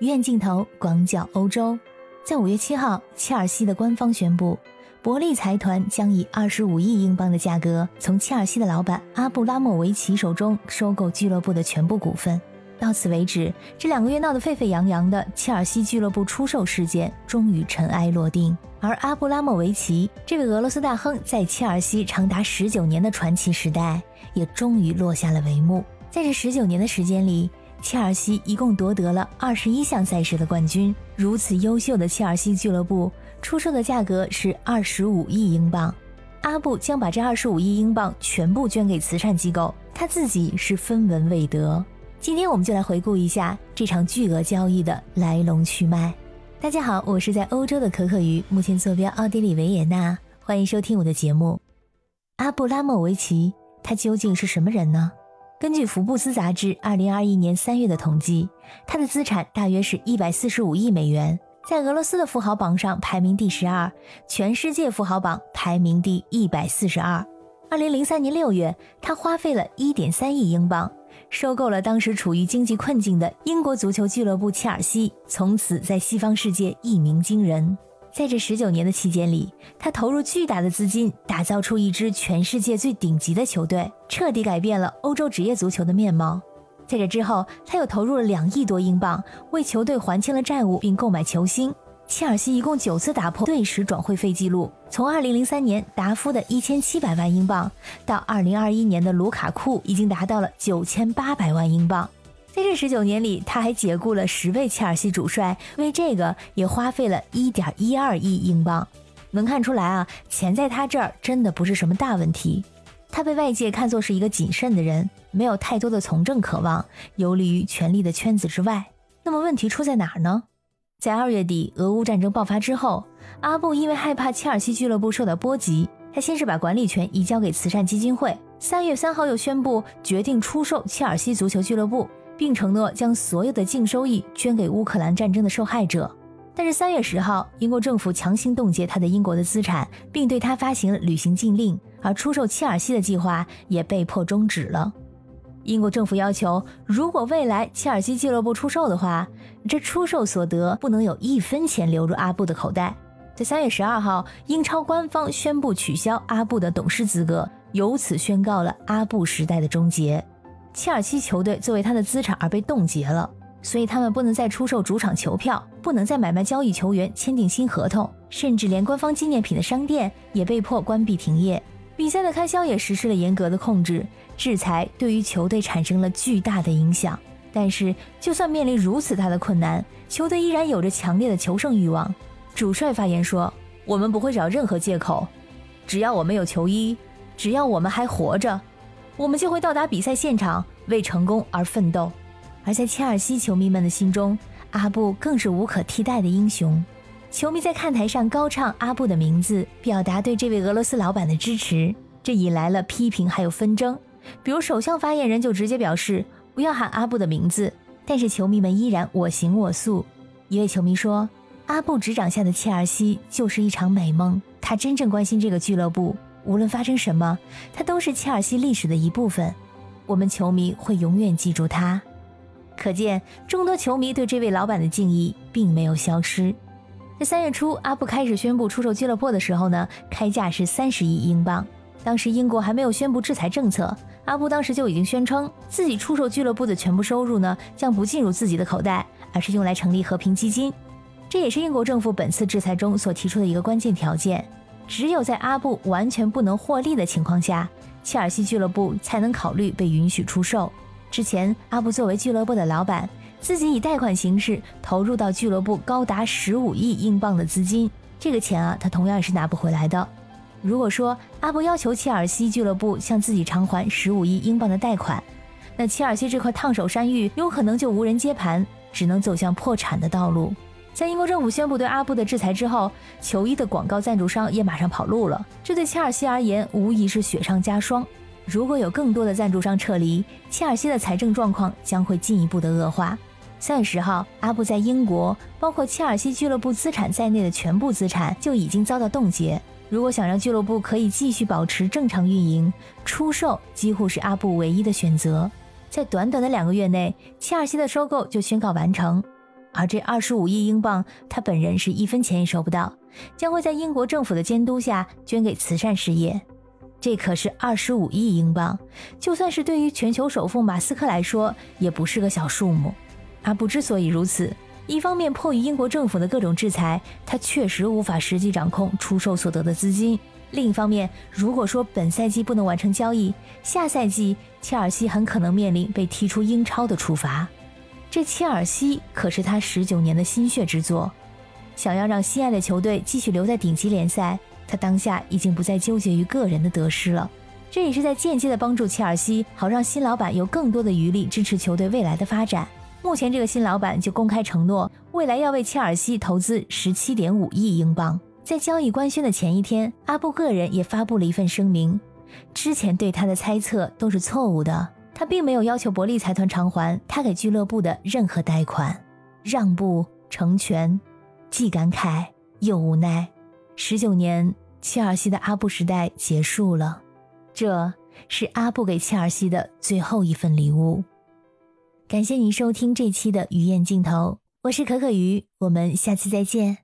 鱼眼镜头广角欧洲，在五月七号，切尔西的官方宣布，伯利财团将以二十五亿英镑的价格从切尔西的老板阿布拉莫维奇手中收购俱乐部的全部股份。到此为止，这两个月闹得沸沸扬扬的切尔西俱乐部出售事件终于尘埃落定，而阿布拉莫维奇这位俄罗斯大亨在切尔西长达十九年的传奇时代也终于落下了帷幕。在这十九年的时间里，切尔西一共夺得了二十一项赛事的冠军。如此优秀的切尔西俱乐部，出售的价格是二十五亿英镑。阿布将把这二十五亿英镑全部捐给慈善机构，他自己是分文未得。今天我们就来回顾一下这场巨额交易的来龙去脉。大家好，我是在欧洲的可可鱼，目前坐标奥地利维也纳，欢迎收听我的节目。阿布拉莫维奇，他究竟是什么人呢？根据福布斯杂志二零二一年三月的统计，他的资产大约是一百四十五亿美元，在俄罗斯的富豪榜上排名第十二，全世界富豪榜排名第一百四十二。二零零三年六月，他花费了一点三亿英镑，收购了当时处于经济困境的英国足球俱乐部切尔西，从此在西方世界一鸣惊人。在这十九年的期间里，他投入巨大的资金，打造出一支全世界最顶级的球队，彻底改变了欧洲职业足球的面貌。在这之后，他又投入了两亿多英镑，为球队还清了债务，并购买球星。切尔西一共九次打破队史转会费记录，从2003年达夫的1700万英镑，到2021年的卢卡库已经达到了9800万英镑。在这十九年里，他还解雇了十位切尔西主帅，为这个也花费了一点一二亿英镑。能看出来啊，钱在他这儿真的不是什么大问题。他被外界看作是一个谨慎的人，没有太多的从政渴望，游离于权力的圈子之外。那么问题出在哪儿呢？在二月底俄乌战争爆发之后，阿布因为害怕切尔西俱乐部受到波及，他先是把管理权移交给慈善基金会。三月三号又宣布决定出售切尔西足球俱乐部。并承诺将所有的净收益捐给乌克兰战争的受害者。但是三月十号，英国政府强行冻结他的英国的资产，并对他发行了旅行禁令，而出售切尔西的计划也被迫终止了。英国政府要求，如果未来切尔西俱乐部出售的话，这出售所得不能有一分钱流入阿布的口袋。在三月十二号，英超官方宣布取消阿布的董事资格，由此宣告了阿布时代的终结。切尔西球队作为他的资产而被冻结了，所以他们不能再出售主场球票，不能再买卖交易球员、签订新合同，甚至连官方纪念品的商店也被迫关闭停业。比赛的开销也实施了严格的控制，制裁对于球队产生了巨大的影响。但是，就算面临如此大的困难，球队依然有着强烈的求胜欲望。主帅发言说：“我们不会找任何借口，只要我们有球衣，只要我们还活着。”我们就会到达比赛现场，为成功而奋斗。而在切尔西球迷们的心中，阿布更是无可替代的英雄。球迷在看台上高唱阿布的名字，表达对这位俄罗斯老板的支持，这引来了批评还有纷争。比如首相发言人就直接表示不要喊阿布的名字，但是球迷们依然我行我素。一位球迷说：“阿布执掌下的切尔西就是一场美梦，他真正关心这个俱乐部。”无论发生什么，他都是切尔西历史的一部分。我们球迷会永远记住他。可见，众多球迷对这位老板的敬意并没有消失。在三月初，阿布开始宣布出售俱乐部的时候呢，开价是三十亿英镑。当时英国还没有宣布制裁政策，阿布当时就已经宣称自己出售俱乐部的全部收入呢，将不进入自己的口袋，而是用来成立和平基金。这也是英国政府本次制裁中所提出的一个关键条件。只有在阿布完全不能获利的情况下，切尔西俱乐部才能考虑被允许出售。之前，阿布作为俱乐部的老板，自己以贷款形式投入到俱乐部高达十五亿英镑的资金，这个钱啊，他同样是拿不回来的。如果说阿布要求切尔西俱乐部向自己偿还十五亿英镑的贷款，那切尔西这块烫手山芋有可能就无人接盘，只能走向破产的道路。在英国政府宣布对阿布的制裁之后，球衣的广告赞助商也马上跑路了。这对切尔西而言无疑是雪上加霜。如果有更多的赞助商撤离，切尔西的财政状况将会进一步的恶化。三月十号，阿布在英国，包括切尔西俱乐部资产在内的全部资产就已经遭到冻结。如果想让俱乐部可以继续保持正常运营，出售几乎是阿布唯一的选择。在短短的两个月内，切尔西的收购就宣告完成。而这二十五亿英镑，他本人是一分钱也收不到，将会在英国政府的监督下捐给慈善事业。这可是二十五亿英镑，就算是对于全球首富马斯克来说，也不是个小数目。阿布之所以如此，一方面迫于英国政府的各种制裁，他确实无法实际掌控出售所得的资金；另一方面，如果说本赛季不能完成交易，下赛季切尔西很可能面临被踢出英超的处罚。这切尔西可是他十九年的心血之作，想要让心爱的球队继续留在顶级联赛。他当下已经不再纠结于个人的得失了，这也是在间接的帮助切尔西，好让新老板有更多的余力支持球队未来的发展。目前这个新老板就公开承诺，未来要为切尔西投资十七点五亿英镑。在交易官宣的前一天，阿布个人也发布了一份声明，之前对他的猜测都是错误的，他并没有要求伯利财团偿还他给俱乐部的任何贷款，让步成全，既感慨又无奈。十九年，切尔西的阿布时代结束了，这是阿布给切尔西的最后一份礼物。感谢您收听这期的鱼雁镜头，我是可可鱼，我们下期再见。